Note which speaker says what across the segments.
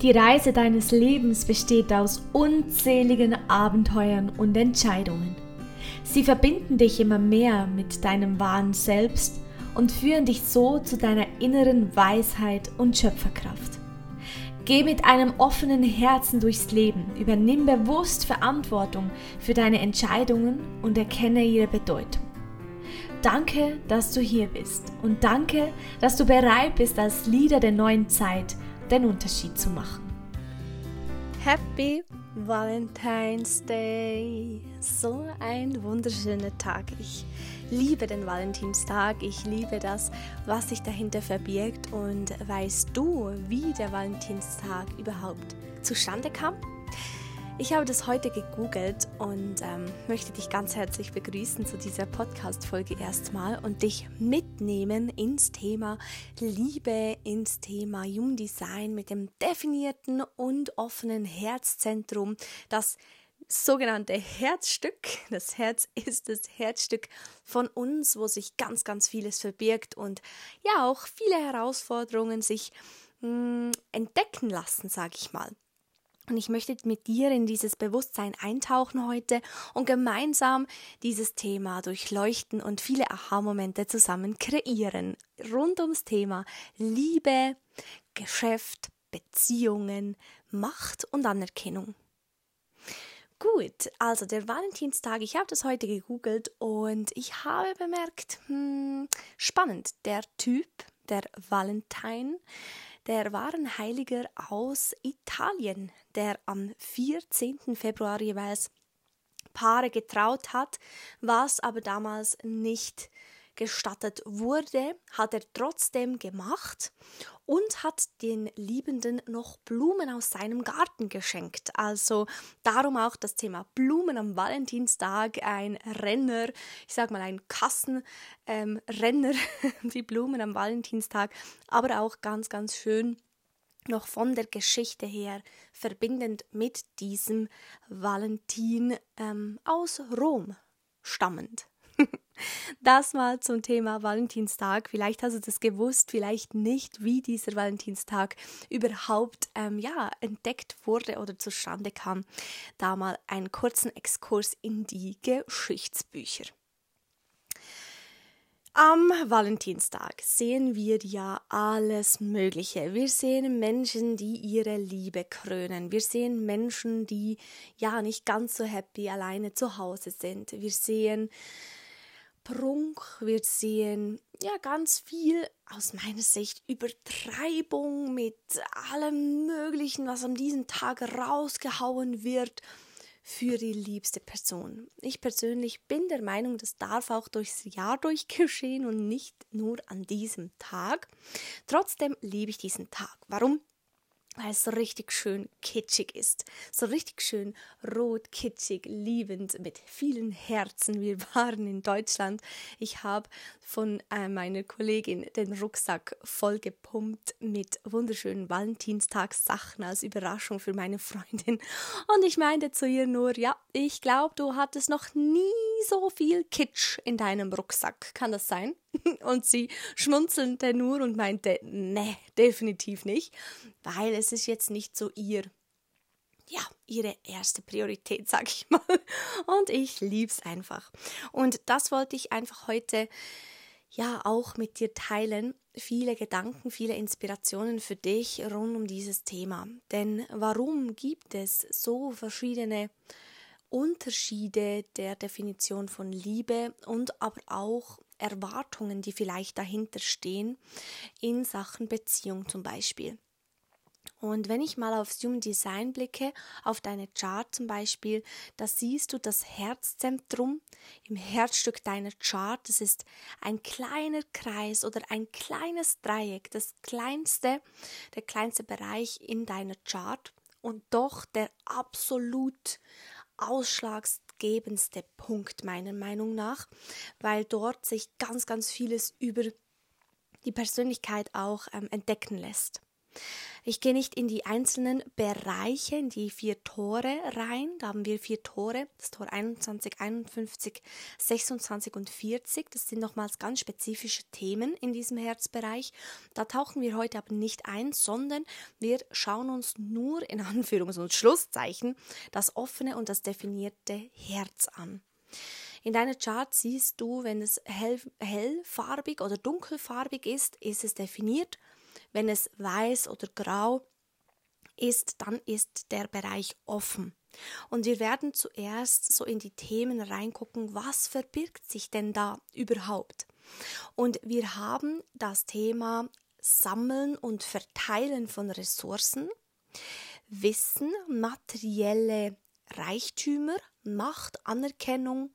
Speaker 1: Die Reise deines Lebens besteht aus unzähligen Abenteuern und Entscheidungen. Sie verbinden dich immer mehr mit deinem wahren Selbst und führen dich so zu deiner inneren Weisheit und Schöpferkraft. Geh mit einem offenen Herzen durchs Leben, übernimm bewusst Verantwortung für deine Entscheidungen und erkenne ihre Bedeutung. Danke, dass du hier bist und danke, dass du bereit bist, als Leader der neuen Zeit den Unterschied zu machen.
Speaker 2: Happy Valentine's Day! So ein wunderschöner Tag. Ich liebe den Valentinstag. Ich liebe das, was sich dahinter verbirgt. Und weißt du, wie der Valentinstag überhaupt zustande kam? Ich habe das heute gegoogelt und ähm, möchte dich ganz herzlich begrüßen zu dieser Podcast-Folge erstmal und dich mitnehmen ins Thema Liebe, ins Thema Human Design mit dem definierten und offenen Herzzentrum, das sogenannte Herzstück. Das Herz ist das Herzstück von uns, wo sich ganz, ganz vieles verbirgt und ja auch viele Herausforderungen sich mh, hm, entdecken lassen, sage ich mal. Und ich möchte mit dir in dieses Bewusstsein eintauchen heute und gemeinsam dieses Thema durchleuchten und viele Aha-Momente zusammen kreieren. Rund ums Thema Liebe, Geschäft, Beziehungen, Macht und Anerkennung. Gut, also der Valentinstag, ich habe das heute gegoogelt und ich habe bemerkt, hm, spannend, der Typ, der Valentin, der war ein Heiliger aus Italien, der am 14. Februar jeweils Paare getraut hat, was aber damals nicht gestattet wurde, hat er trotzdem gemacht und hat den Liebenden noch Blumen aus seinem Garten geschenkt. Also darum auch das Thema Blumen am Valentinstag, ein Renner, ich sag mal ein Kassenrenner, ähm, die Blumen am Valentinstag, aber auch ganz, ganz schön noch von der Geschichte her verbindend mit diesem Valentin ähm, aus Rom stammend. Das mal zum Thema Valentinstag. Vielleicht hast du das gewusst, vielleicht nicht, wie dieser Valentinstag überhaupt ähm, ja, entdeckt wurde oder zustande kam. Da mal einen kurzen Exkurs in die Geschichtsbücher. Am Valentinstag sehen wir ja alles Mögliche. Wir sehen Menschen, die ihre Liebe krönen. Wir sehen Menschen, die ja nicht ganz so happy alleine zu Hause sind. Wir sehen Prunk, wir sehen ja ganz viel aus meiner Sicht Übertreibung mit allem Möglichen, was an diesem Tag rausgehauen wird für die liebste Person. Ich persönlich bin der Meinung, das darf auch durchs Jahr durchgeschehen und nicht nur an diesem Tag. Trotzdem liebe ich diesen Tag. Warum? Weil es so richtig schön kitschig ist. So richtig schön rot, kitschig, liebend, mit vielen Herzen. Wir waren in Deutschland. Ich habe von äh, meiner Kollegin den Rucksack vollgepumpt mit wunderschönen Valentinstagssachen als Überraschung für meine Freundin. Und ich meinte zu ihr nur, ja, ich glaube, du hattest noch nie so viel Kitsch in deinem Rucksack. Kann das sein? Und sie schmunzelte nur und meinte, nee, definitiv nicht, weil es ist jetzt nicht so ihr ja, ihre erste Priorität, sag ich mal. Und ich lieb's einfach. Und das wollte ich einfach heute ja auch mit dir teilen. Viele Gedanken, viele Inspirationen für dich rund um dieses Thema. Denn warum gibt es so verschiedene Unterschiede der Definition von Liebe und aber auch Erwartungen, die vielleicht dahinter stehen, in Sachen Beziehung zum Beispiel. Und wenn ich mal aufs Human Design blicke, auf deine Chart zum Beispiel, da siehst du das Herzzentrum im Herzstück deiner Chart. Das ist ein kleiner Kreis oder ein kleines Dreieck, das kleinste, der kleinste Bereich in deiner Chart und doch der absolut ausschlaggebendste Punkt meiner Meinung nach, weil dort sich ganz, ganz vieles über die Persönlichkeit auch ähm, entdecken lässt. Ich gehe nicht in die einzelnen Bereiche, in die vier Tore rein. Da haben wir vier Tore, das Tor 21, 51, 26 und 40. Das sind nochmals ganz spezifische Themen in diesem Herzbereich. Da tauchen wir heute aber nicht ein, sondern wir schauen uns nur in Anführungs- und Schlusszeichen das offene und das definierte Herz an. In deiner Chart siehst du, wenn es hell, hellfarbig oder dunkelfarbig ist, ist es definiert wenn es weiß oder grau ist, dann ist der Bereich offen. Und wir werden zuerst so in die Themen reingucken, was verbirgt sich denn da überhaupt? Und wir haben das Thema Sammeln und Verteilen von Ressourcen, Wissen, materielle Reichtümer, Macht, Anerkennung,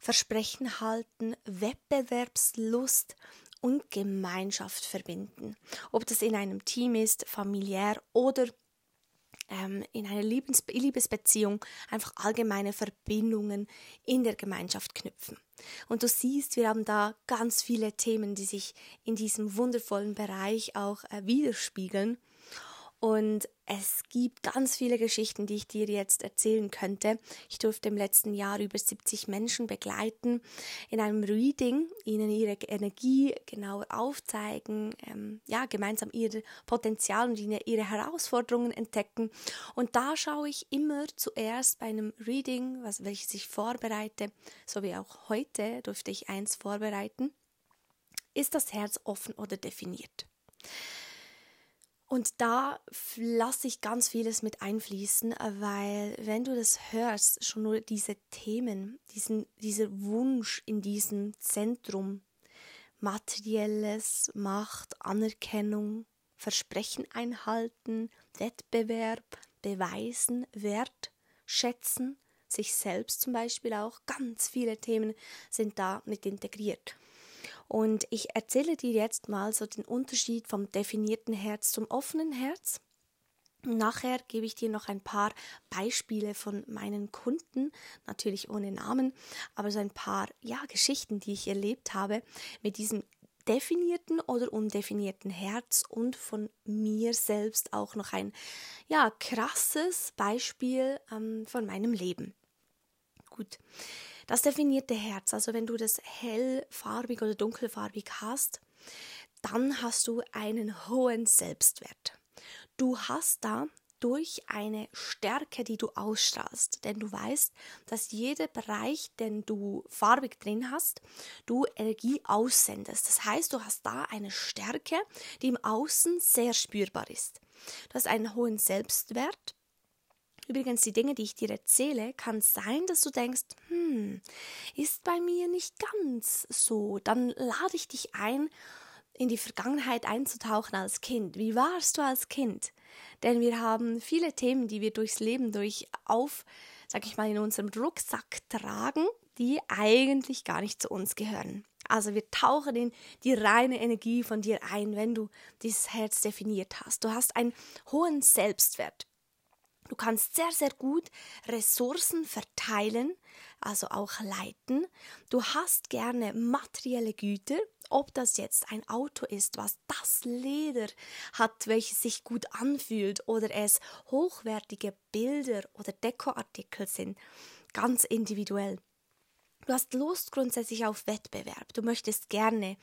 Speaker 2: Versprechen halten, Wettbewerbslust, und Gemeinschaft verbinden. Ob das in einem Team ist, familiär oder ähm, in einer Liebes Liebesbeziehung, einfach allgemeine Verbindungen in der Gemeinschaft knüpfen. Und du siehst, wir haben da ganz viele Themen, die sich in diesem wundervollen Bereich auch äh, widerspiegeln. Und es gibt ganz viele Geschichten, die ich dir jetzt erzählen könnte. Ich durfte im letzten Jahr über 70 Menschen begleiten in einem Reading, ihnen ihre Energie genauer aufzeigen, ähm, ja, gemeinsam ihr Potenzial und ihre Herausforderungen entdecken. Und da schaue ich immer zuerst bei einem Reading, was, welches ich vorbereite, so wie auch heute durfte ich eins vorbereiten, ist das Herz offen oder definiert. Und da lasse ich ganz vieles mit einfließen, weil wenn du das hörst, schon nur diese Themen, diesen, dieser Wunsch in diesem Zentrum, materielles, Macht, Anerkennung, Versprechen einhalten, Wettbewerb, beweisen, Wert, schätzen, sich selbst zum Beispiel auch, ganz viele Themen sind da mit integriert. Und ich erzähle dir jetzt mal so den Unterschied vom definierten Herz zum offenen Herz. Nachher gebe ich dir noch ein paar Beispiele von meinen Kunden, natürlich ohne Namen, aber so ein paar ja, Geschichten, die ich erlebt habe mit diesem definierten oder undefinierten Herz und von mir selbst auch noch ein ja krasses Beispiel ähm, von meinem Leben. Gut. Das definierte Herz, also wenn du das hellfarbig oder dunkelfarbig hast, dann hast du einen hohen Selbstwert. Du hast da durch eine Stärke, die du ausstrahlst. Denn du weißt, dass jeder Bereich, den du farbig drin hast, du Energie aussendest. Das heißt, du hast da eine Stärke, die im Außen sehr spürbar ist. Du hast einen hohen Selbstwert, Übrigens, die Dinge, die ich dir erzähle, kann sein, dass du denkst, hm, ist bei mir nicht ganz so. Dann lade ich dich ein, in die Vergangenheit einzutauchen als Kind. Wie warst du als Kind? Denn wir haben viele Themen, die wir durchs Leben durch auf, sag ich mal, in unserem Rucksack tragen, die eigentlich gar nicht zu uns gehören. Also wir tauchen in die reine Energie von dir ein, wenn du dieses Herz definiert hast. Du hast einen hohen Selbstwert. Du kannst sehr, sehr gut Ressourcen verteilen, also auch leiten. Du hast gerne materielle Güter, ob das jetzt ein Auto ist, was das Leder hat, welches sich gut anfühlt, oder es hochwertige Bilder oder Dekoartikel sind, ganz individuell. Du hast Lust grundsätzlich auf Wettbewerb. Du möchtest gerne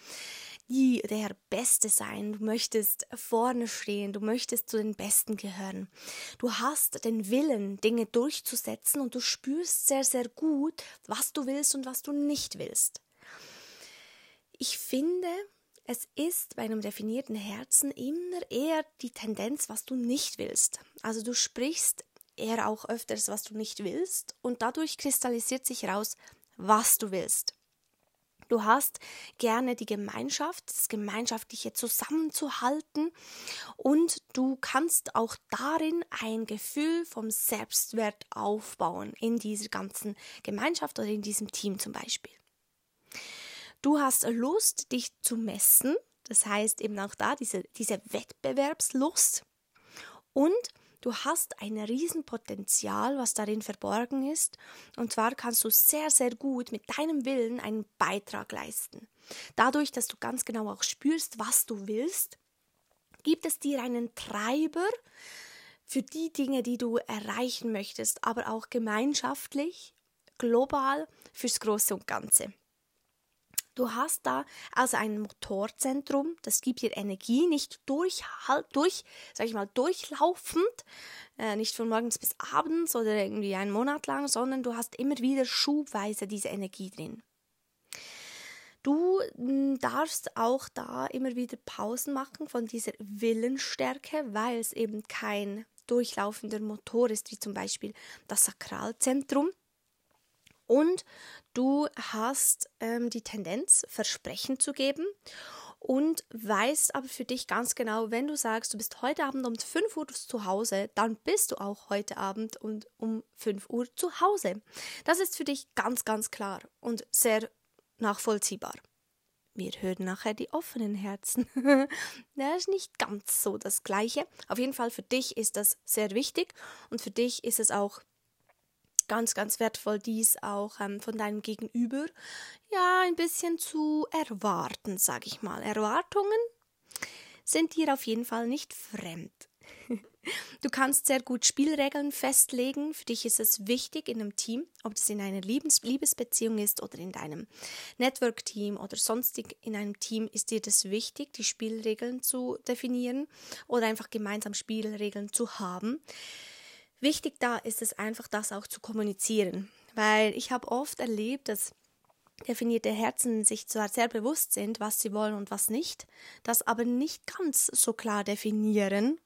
Speaker 2: die, der Beste sein. Du möchtest vorne stehen. Du möchtest zu den Besten gehören. Du hast den Willen, Dinge durchzusetzen und du spürst sehr, sehr gut, was du willst und was du nicht willst. Ich finde, es ist bei einem definierten Herzen immer eher die Tendenz, was du nicht willst. Also du sprichst eher auch öfters, was du nicht willst und dadurch kristallisiert sich heraus, was du willst. Du hast gerne die Gemeinschaft, das Gemeinschaftliche zusammenzuhalten und du kannst auch darin ein Gefühl vom Selbstwert aufbauen in dieser ganzen Gemeinschaft oder in diesem Team zum Beispiel. Du hast Lust, dich zu messen, das heißt eben auch da diese, diese Wettbewerbslust und Du hast ein Riesenpotenzial, was darin verborgen ist, und zwar kannst du sehr, sehr gut mit deinem Willen einen Beitrag leisten. Dadurch, dass du ganz genau auch spürst, was du willst, Gibt es dir einen Treiber für die Dinge, die du erreichen möchtest, aber auch gemeinschaftlich, global, fürs Große und Ganze? Du hast da also ein Motorzentrum, das gibt dir Energie, nicht durch, durch sag ich mal, durchlaufend, äh, nicht von morgens bis abends oder irgendwie einen Monat lang, sondern du hast immer wieder schubweise diese Energie drin. Du hm, darfst auch da immer wieder Pausen machen von dieser Willensstärke, weil es eben kein durchlaufender Motor ist, wie zum Beispiel das Sakralzentrum. Und du hast ähm, die Tendenz, Versprechen zu geben und weißt aber für dich ganz genau, wenn du sagst, du bist heute Abend um 5 Uhr zu Hause, dann bist du auch heute Abend und um 5 Uhr zu Hause. Das ist für dich ganz, ganz klar und sehr nachvollziehbar. Wir hören nachher die offenen Herzen. das ist nicht ganz so das Gleiche. Auf jeden Fall für dich ist das sehr wichtig und für dich ist es auch ganz, ganz wertvoll, dies auch ähm, von deinem Gegenüber ja ein bisschen zu erwarten, sage ich mal. Erwartungen sind dir auf jeden Fall nicht fremd. Du kannst sehr gut Spielregeln festlegen. Für dich ist es wichtig in einem Team, ob das in einer Liebes Liebesbeziehung ist oder in deinem Network-Team oder sonstig in einem Team, ist dir das wichtig, die Spielregeln zu definieren oder einfach gemeinsam Spielregeln zu haben. Wichtig da ist es einfach, das auch zu kommunizieren, weil ich habe oft erlebt, dass definierte Herzen sich zwar sehr bewusst sind, was sie wollen und was nicht, das aber nicht ganz so klar definieren,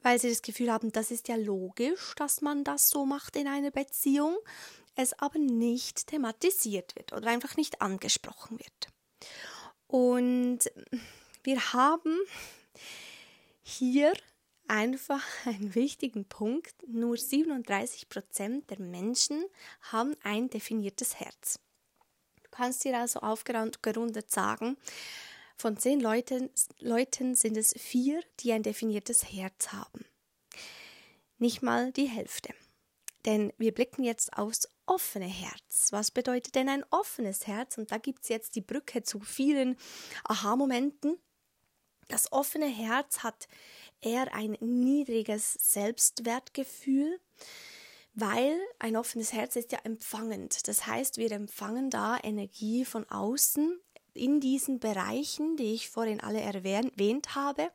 Speaker 2: weil sie das Gefühl haben, das ist ja logisch, dass man das so macht in einer Beziehung, es aber nicht thematisiert wird oder einfach nicht angesprochen wird. Und wir haben hier einfach einen wichtigen Punkt. Nur 37 Prozent der Menschen haben ein definiertes Herz. Du kannst dir also aufgerundet sagen, von zehn Leuten, Leuten sind es vier, die ein definiertes Herz haben. Nicht mal die Hälfte. Denn wir blicken jetzt aufs offene Herz. Was bedeutet denn ein offenes Herz? Und da gibt es jetzt die Brücke zu vielen Aha-Momenten. Das offene Herz hat eher ein niedriges Selbstwertgefühl, weil ein offenes Herz ist ja empfangend. Das heißt, wir empfangen da Energie von außen in diesen Bereichen, die ich vorhin alle erwähnt habe.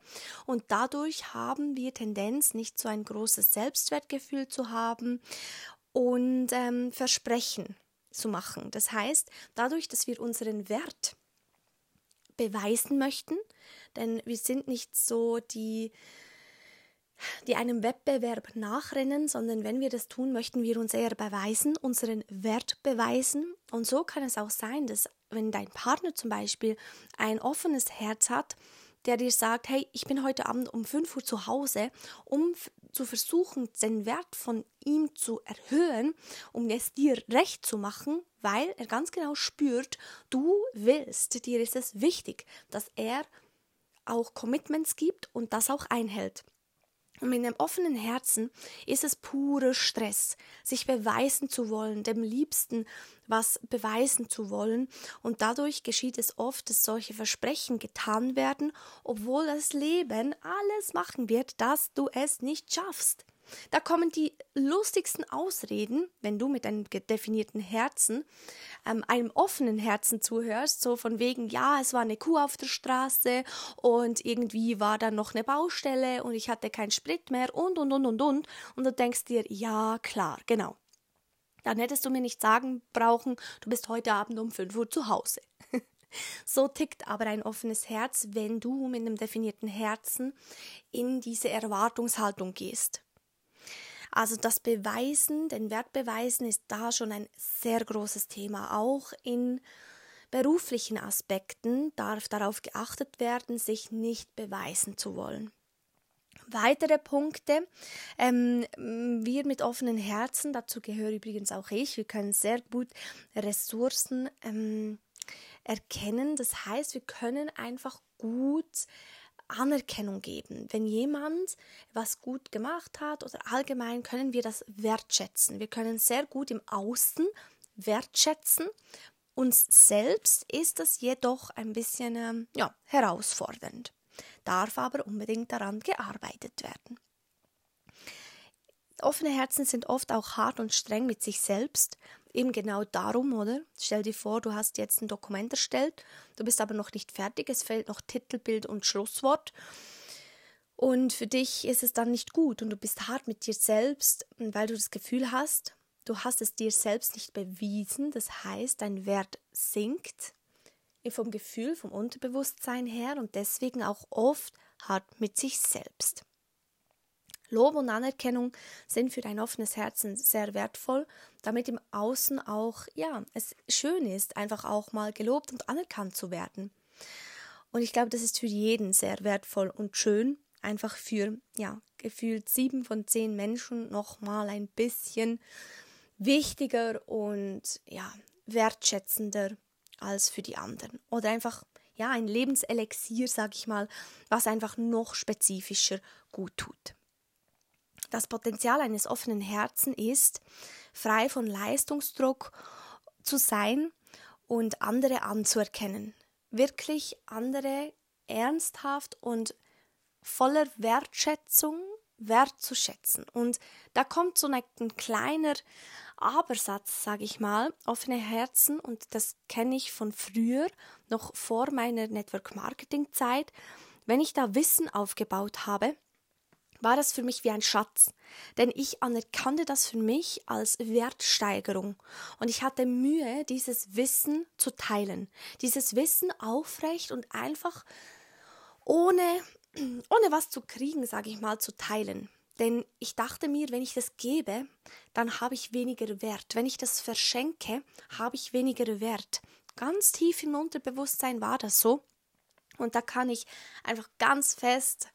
Speaker 2: Und dadurch haben wir Tendenz, nicht so ein großes Selbstwertgefühl zu haben und ähm, Versprechen zu machen. Das heißt, dadurch, dass wir unseren Wert beweisen möchten, denn wir sind nicht so die die einem Wettbewerb nachrennen, sondern wenn wir das tun, möchten wir uns eher beweisen, unseren Wert beweisen. Und so kann es auch sein, dass wenn dein Partner zum Beispiel ein offenes Herz hat, der dir sagt, hey, ich bin heute Abend um 5 Uhr zu Hause, um zu versuchen, den Wert von ihm zu erhöhen, um es dir recht zu machen, weil er ganz genau spürt, du willst, dir ist es wichtig, dass er auch Commitments gibt und das auch einhält. Und mit einem offenen Herzen ist es pure Stress, sich beweisen zu wollen, dem Liebsten was beweisen zu wollen. Und dadurch geschieht es oft, dass solche Versprechen getan werden, obwohl das Leben alles machen wird, dass du es nicht schaffst. Da kommen die lustigsten Ausreden, wenn du mit einem definierten Herzen, ähm, einem offenen Herzen zuhörst, so von wegen, ja, es war eine Kuh auf der Straße und irgendwie war da noch eine Baustelle und ich hatte keinen Sprit mehr und und und und und und du denkst dir, ja, klar, genau. Dann hättest du mir nicht sagen brauchen, du bist heute Abend um 5 Uhr zu Hause. So tickt aber ein offenes Herz, wenn du mit einem definierten Herzen in diese Erwartungshaltung gehst. Also das Beweisen, den Wert beweisen ist da schon ein sehr großes Thema. Auch in beruflichen Aspekten darf darauf geachtet werden, sich nicht beweisen zu wollen. Weitere Punkte, ähm, wir mit offenen Herzen, dazu gehöre übrigens auch ich, wir können sehr gut Ressourcen ähm, erkennen. Das heißt, wir können einfach gut Anerkennung geben. Wenn jemand was gut gemacht hat oder allgemein können wir das wertschätzen. Wir können sehr gut im Außen wertschätzen. Uns selbst ist das jedoch ein bisschen ähm, ja, herausfordernd. darf aber unbedingt daran gearbeitet werden. Offene Herzen sind oft auch hart und streng mit sich selbst. Eben genau darum, oder? Stell dir vor, du hast jetzt ein Dokument erstellt, du bist aber noch nicht fertig, es fehlt noch Titelbild und Schlusswort. Und für dich ist es dann nicht gut und du bist hart mit dir selbst, weil du das Gefühl hast, du hast es dir selbst nicht bewiesen. Das heißt, dein Wert sinkt vom Gefühl, vom Unterbewusstsein her und deswegen auch oft hart mit sich selbst. Lob und Anerkennung sind für dein offenes Herzen sehr wertvoll, damit im Außen auch, ja, es schön ist, einfach auch mal gelobt und anerkannt zu werden. Und ich glaube, das ist für jeden sehr wertvoll und schön, einfach für, ja, gefühlt sieben von zehn Menschen nochmal ein bisschen wichtiger und, ja, wertschätzender als für die anderen. Oder einfach, ja, ein Lebenselixier, sag ich mal, was einfach noch spezifischer gut tut. Das Potenzial eines offenen Herzens ist, frei von Leistungsdruck zu sein und andere anzuerkennen. Wirklich andere ernsthaft und voller Wertschätzung wertzuschätzen. Und da kommt so ein, ein kleiner Abersatz, sage ich mal, offene Herzen, und das kenne ich von früher, noch vor meiner Network Marketing Zeit, wenn ich da Wissen aufgebaut habe, war das für mich wie ein Schatz, denn ich anerkannte das für mich als Wertsteigerung und ich hatte Mühe, dieses Wissen zu teilen, dieses Wissen aufrecht und einfach ohne, ohne was zu kriegen, sage ich mal, zu teilen. Denn ich dachte mir, wenn ich das gebe, dann habe ich weniger Wert. Wenn ich das verschenke, habe ich weniger Wert. Ganz tief im Unterbewusstsein war das so. Und da kann ich einfach ganz fest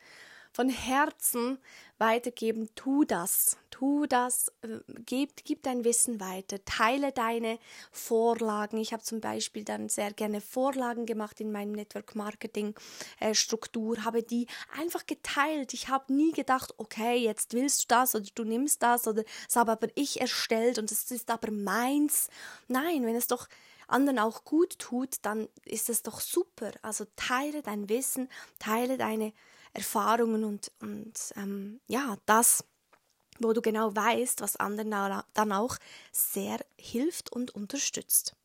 Speaker 2: von Herzen weitergeben, tu das, tu das, gib, gib dein Wissen weiter, teile deine Vorlagen. Ich habe zum Beispiel dann sehr gerne Vorlagen gemacht in meinem Network Marketing äh, Struktur, habe die einfach geteilt. Ich habe nie gedacht, okay, jetzt willst du das oder du nimmst das oder das habe aber ich erstellt und es ist aber meins. Nein, wenn es doch anderen auch gut tut, dann ist es doch super. Also teile dein Wissen, teile deine Erfahrungen und, und ähm, ja, das, wo du genau weißt, was anderen dann auch sehr hilft und unterstützt.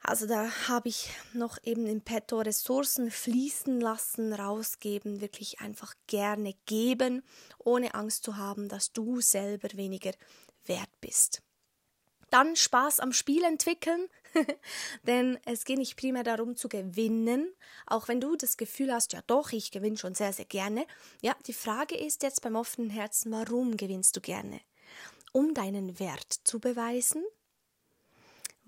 Speaker 2: Also da habe ich noch eben im Petto Ressourcen fließen lassen, rausgeben, wirklich einfach gerne geben, ohne Angst zu haben, dass du selber weniger wert bist. Dann Spaß am Spiel entwickeln, denn es geht nicht primär darum zu gewinnen, auch wenn du das Gefühl hast, ja doch, ich gewinne schon sehr, sehr gerne. Ja, die Frage ist jetzt beim offenen Herzen, warum gewinnst du gerne? Um deinen Wert zu beweisen?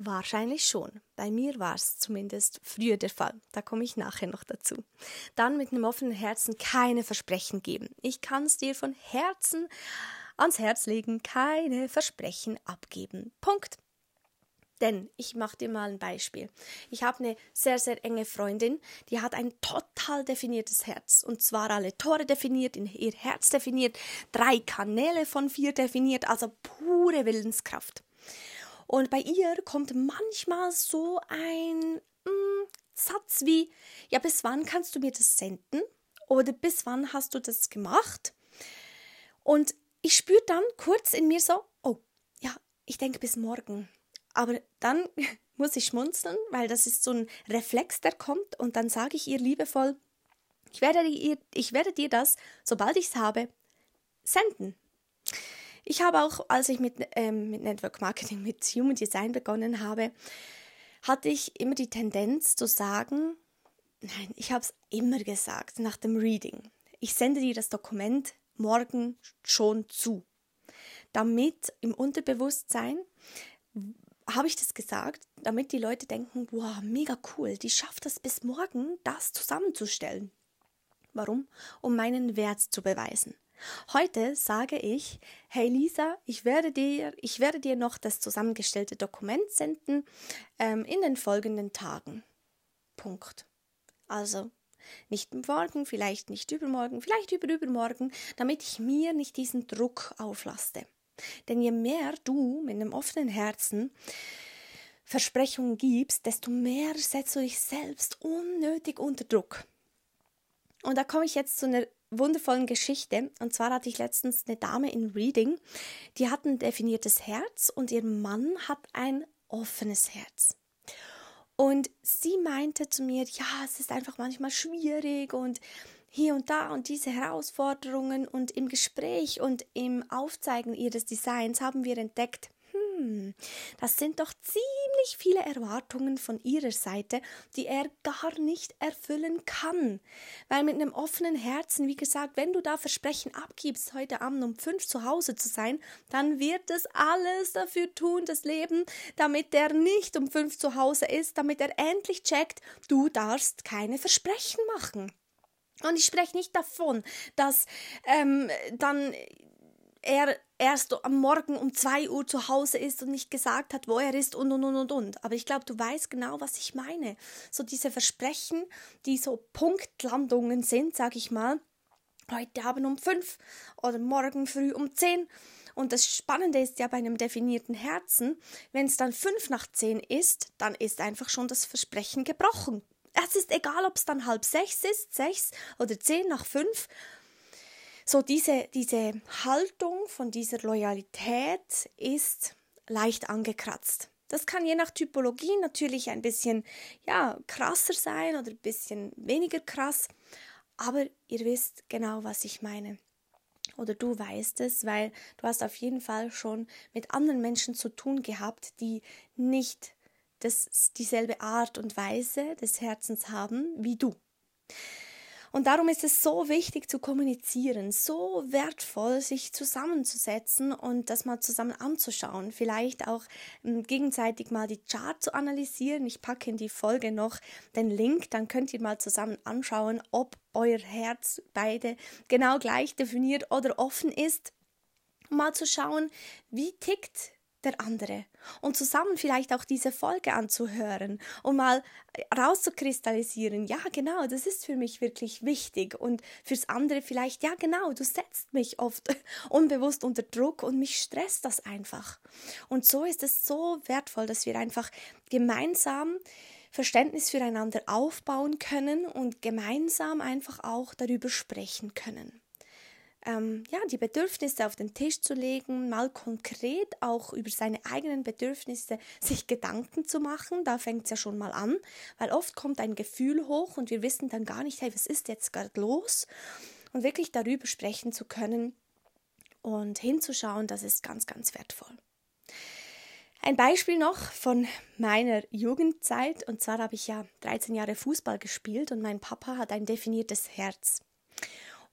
Speaker 2: Wahrscheinlich schon. Bei mir war es zumindest früher der Fall. Da komme ich nachher noch dazu. Dann mit einem offenen Herzen keine Versprechen geben. Ich kann es dir von Herzen ans Herz legen, keine Versprechen abgeben. Punkt. Denn ich mache dir mal ein Beispiel. Ich habe eine sehr, sehr enge Freundin, die hat ein total definiertes Herz. Und zwar alle Tore definiert, ihr Herz definiert, drei Kanäle von vier definiert, also pure Willenskraft. Und bei ihr kommt manchmal so ein mm, Satz wie, ja, bis wann kannst du mir das senden? Oder bis wann hast du das gemacht? Und ich spüre dann kurz in mir so, oh, ja, ich denke bis morgen. Aber dann muss ich schmunzeln, weil das ist so ein Reflex, der kommt und dann sage ich ihr liebevoll, ich werde dir, ich werde dir das, sobald ich es habe, senden. Ich habe auch, als ich mit, ähm, mit Network Marketing, mit Human Design begonnen habe, hatte ich immer die Tendenz zu sagen, nein, ich habe es immer gesagt nach dem Reading. Ich sende dir das Dokument morgen schon zu. Damit im Unterbewusstsein habe ich das gesagt, damit die Leute denken, wow, mega cool, die schafft es bis morgen, das zusammenzustellen. Warum? Um meinen Wert zu beweisen. Heute sage ich, hey Lisa, ich werde dir, ich werde dir noch das zusammengestellte Dokument senden ähm, in den folgenden Tagen. Punkt. Also nicht morgen, vielleicht nicht übermorgen, vielleicht überübermorgen, damit ich mir nicht diesen Druck auflaste. Denn je mehr du mit einem offenen Herzen Versprechungen gibst, desto mehr setzt du dich selbst unnötig unter Druck. Und da komme ich jetzt zu einer wundervollen Geschichte. Und zwar hatte ich letztens eine Dame in Reading, die hat ein definiertes Herz und ihr Mann hat ein offenes Herz. Und sie meinte zu mir, ja, es ist einfach manchmal schwierig und hier und da und diese Herausforderungen und im Gespräch und im Aufzeigen ihres Designs haben wir entdeckt, hm, das sind doch ziemlich viele Erwartungen von ihrer Seite, die er gar nicht erfüllen kann. Weil mit einem offenen Herzen, wie gesagt, wenn du da Versprechen abgibst, heute Abend um fünf zu Hause zu sein, dann wird es alles dafür tun, das Leben, damit er nicht um fünf zu Hause ist, damit er endlich checkt, du darfst keine Versprechen machen. Und ich spreche nicht davon, dass ähm, dann er erst am Morgen um 2 Uhr zu Hause ist und nicht gesagt hat, wo er ist und und und und. Aber ich glaube, du weißt genau, was ich meine. So diese Versprechen, die so Punktlandungen sind, sag ich mal, heute Abend um 5 oder morgen früh um 10. Und das Spannende ist ja bei einem definierten Herzen, wenn es dann 5 nach 10 ist, dann ist einfach schon das Versprechen gebrochen. Es ist egal, ob es dann halb sechs ist, sechs oder zehn nach fünf so diese, diese Haltung von dieser Loyalität ist leicht angekratzt. Das kann je nach Typologie natürlich ein bisschen ja, krasser sein oder ein bisschen weniger krass, aber ihr wisst genau, was ich meine. Oder du weißt es, weil du hast auf jeden Fall schon mit anderen Menschen zu tun gehabt, die nicht das, dieselbe Art und Weise des Herzens haben wie du. Und darum ist es so wichtig zu kommunizieren, so wertvoll, sich zusammenzusetzen und das mal zusammen anzuschauen. Vielleicht auch ähm, gegenseitig mal die Chart zu analysieren. Ich packe in die Folge noch den Link, dann könnt ihr mal zusammen anschauen, ob euer Herz beide genau gleich definiert oder offen ist. Mal zu schauen, wie tickt der andere. Und zusammen vielleicht auch diese Folge anzuhören und mal rauszukristallisieren, ja genau, das ist für mich wirklich wichtig. Und fürs andere vielleicht, ja genau, du setzt mich oft unbewusst unter Druck und mich stresst das einfach. Und so ist es so wertvoll, dass wir einfach gemeinsam Verständnis füreinander aufbauen können und gemeinsam einfach auch darüber sprechen können ähm, ja, die Bedürfnisse auf den Tisch zu legen, mal konkret auch über seine eigenen Bedürfnisse sich Gedanken zu machen. Da fängt es ja schon mal an, weil oft kommt ein Gefühl hoch und wir wissen dann gar nicht, hey, was ist jetzt gerade los? Und wirklich darüber sprechen zu können und hinzuschauen, das ist ganz, ganz wertvoll. Ein Beispiel noch von meiner Jugendzeit, und zwar habe ich ja 13 Jahre Fußball gespielt und mein Papa hat ein definiertes Herz.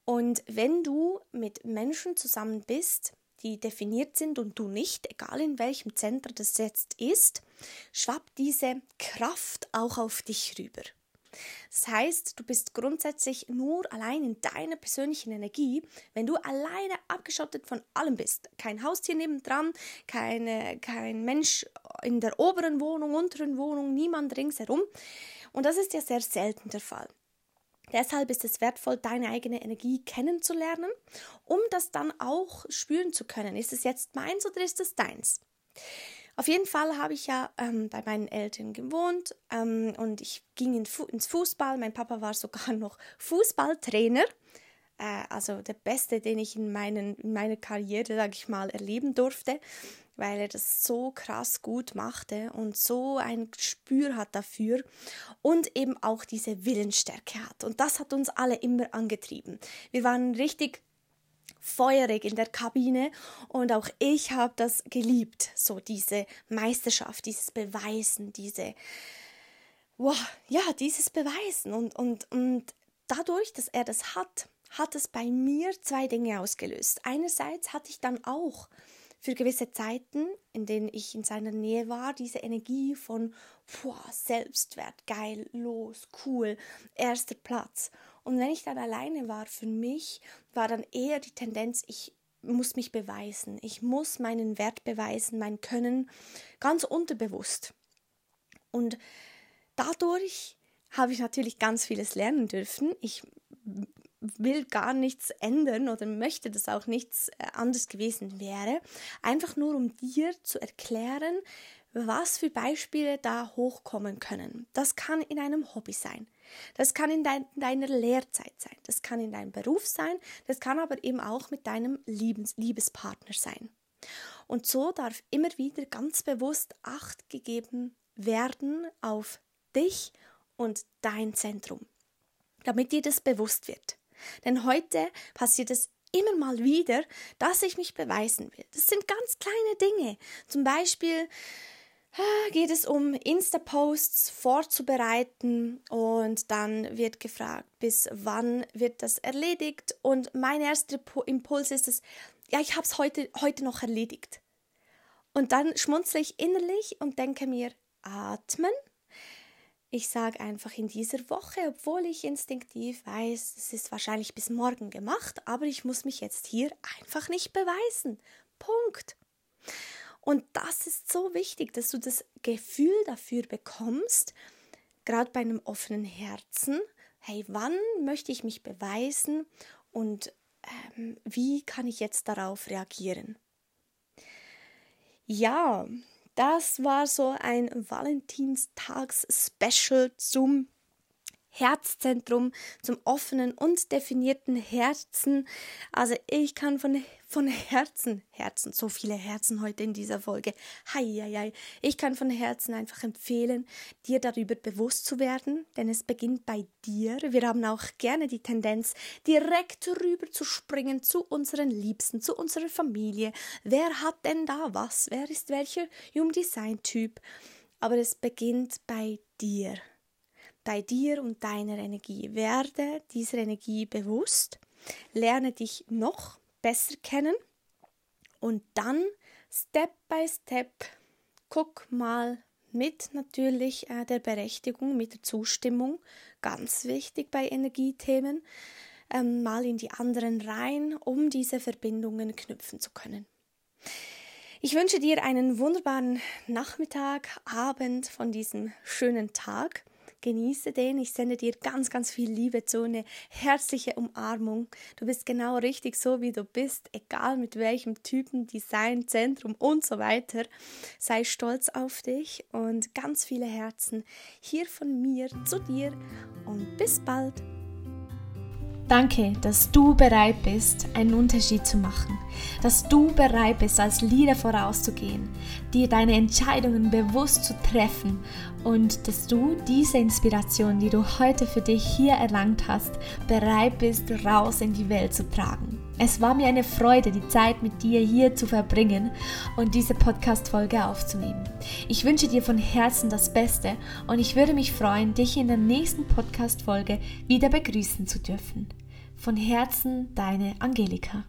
Speaker 2: Und wenn du mit Menschen zusammen bist, die definiert sind und du nicht, egal in welchem Zentrum das jetzt ist, schwappt diese Kraft auch auf dich rüber. Das heißt, du bist grundsätzlich nur allein in deiner persönlichen Energie, wenn du alleine abgeschottet von allem bist. Kein Haustier nebendran, keine, kein Mensch in der oberen Wohnung, unteren Wohnung, niemand ringsherum. Und das ist ja sehr selten der Fall. Deshalb ist es wertvoll, deine eigene Energie kennenzulernen, um das dann auch spüren zu können. Ist es jetzt meins oder ist es deins? Auf jeden Fall habe ich ja ähm, bei meinen Eltern gewohnt ähm, und ich ging in Fu ins Fußball. Mein Papa war sogar noch Fußballtrainer, äh, also der Beste, den ich in, meinen, in meiner Karriere, sage ich mal, erleben durfte weil er das so krass gut machte und so ein Gespür hat dafür und eben auch diese Willensstärke hat. Und das hat uns alle immer angetrieben. Wir waren richtig feurig in der Kabine und auch ich habe das geliebt, so diese Meisterschaft, dieses Beweisen, diese wow, ja, dieses Beweisen und und und dadurch, dass er das hat, hat es bei mir zwei Dinge ausgelöst. Einerseits hatte ich dann auch für gewisse Zeiten, in denen ich in seiner Nähe war, diese Energie von boah, Selbstwert, geil, los, cool, erster Platz. Und wenn ich dann alleine war, für mich war dann eher die Tendenz, ich muss mich beweisen, ich muss meinen Wert beweisen, mein Können, ganz unterbewusst. Und dadurch habe ich natürlich ganz vieles lernen dürfen. Ich will gar nichts ändern oder möchte, dass auch nichts äh, anders gewesen wäre. Einfach nur, um dir zu erklären, was für Beispiele da hochkommen können. Das kann in einem Hobby sein. Das kann in dein, deiner Lehrzeit sein. Das kann in deinem Beruf sein. Das kann aber eben auch mit deinem Liebes, Liebespartner sein. Und so darf immer wieder ganz bewusst Acht gegeben werden auf dich und dein Zentrum, damit dir das bewusst wird. Denn heute passiert es immer mal wieder, dass ich mich beweisen will. Das sind ganz kleine Dinge. Zum Beispiel ah, geht es um Insta-Posts vorzubereiten und dann wird gefragt, bis wann wird das erledigt und mein erster Impuls ist es, ja, ich habe es heute, heute noch erledigt. Und dann schmunzle ich innerlich und denke mir, atmen. Ich sage einfach in dieser Woche, obwohl ich instinktiv weiß, es ist wahrscheinlich bis morgen gemacht, aber ich muss mich jetzt hier einfach nicht beweisen. Punkt. Und das ist so wichtig, dass du das Gefühl dafür bekommst, gerade bei einem offenen Herzen, hey, wann möchte ich mich beweisen und ähm, wie kann ich jetzt darauf reagieren? Ja, das war so ein Valentinstags-Special zum Herzzentrum, zum offenen und definierten Herzen. Also ich kann von, von Herzen, Herzen, so viele Herzen heute in dieser Folge. Heieiei. Ich kann von Herzen einfach empfehlen, dir darüber bewusst zu werden, denn es beginnt bei dir. Wir haben auch gerne die Tendenz, direkt rüber zu springen zu unseren Liebsten, zu unserer Familie. Wer hat denn da was? Wer ist welcher Human Design Typ? Aber es beginnt bei dir bei dir und deiner Energie. Werde dieser Energie bewusst, lerne dich noch besser kennen und dann Step by Step guck mal mit natürlich äh, der Berechtigung, mit der Zustimmung, ganz wichtig bei Energiethemen, ähm, mal in die anderen rein, um diese Verbindungen knüpfen zu können. Ich wünsche dir einen wunderbaren Nachmittag, Abend von diesem schönen Tag Genieße den. Ich sende dir ganz, ganz viel Liebe zu, eine herzliche Umarmung. Du bist genau richtig so, wie du bist, egal mit welchem Typen, Design, Zentrum und so weiter. Sei stolz auf dich und ganz viele Herzen hier von mir zu dir und bis bald.
Speaker 1: Danke, dass du bereit bist, einen Unterschied zu machen, dass du bereit bist, als Leader vorauszugehen, dir deine Entscheidungen bewusst zu treffen und dass du diese Inspiration, die du heute für dich hier erlangt hast, bereit bist, raus in die Welt zu tragen. Es war mir eine Freude, die Zeit mit dir hier zu verbringen und diese Podcast-Folge aufzunehmen. Ich wünsche dir von Herzen das Beste und ich würde mich freuen, dich in der nächsten Podcast-Folge wieder begrüßen zu dürfen. Von Herzen, deine Angelika.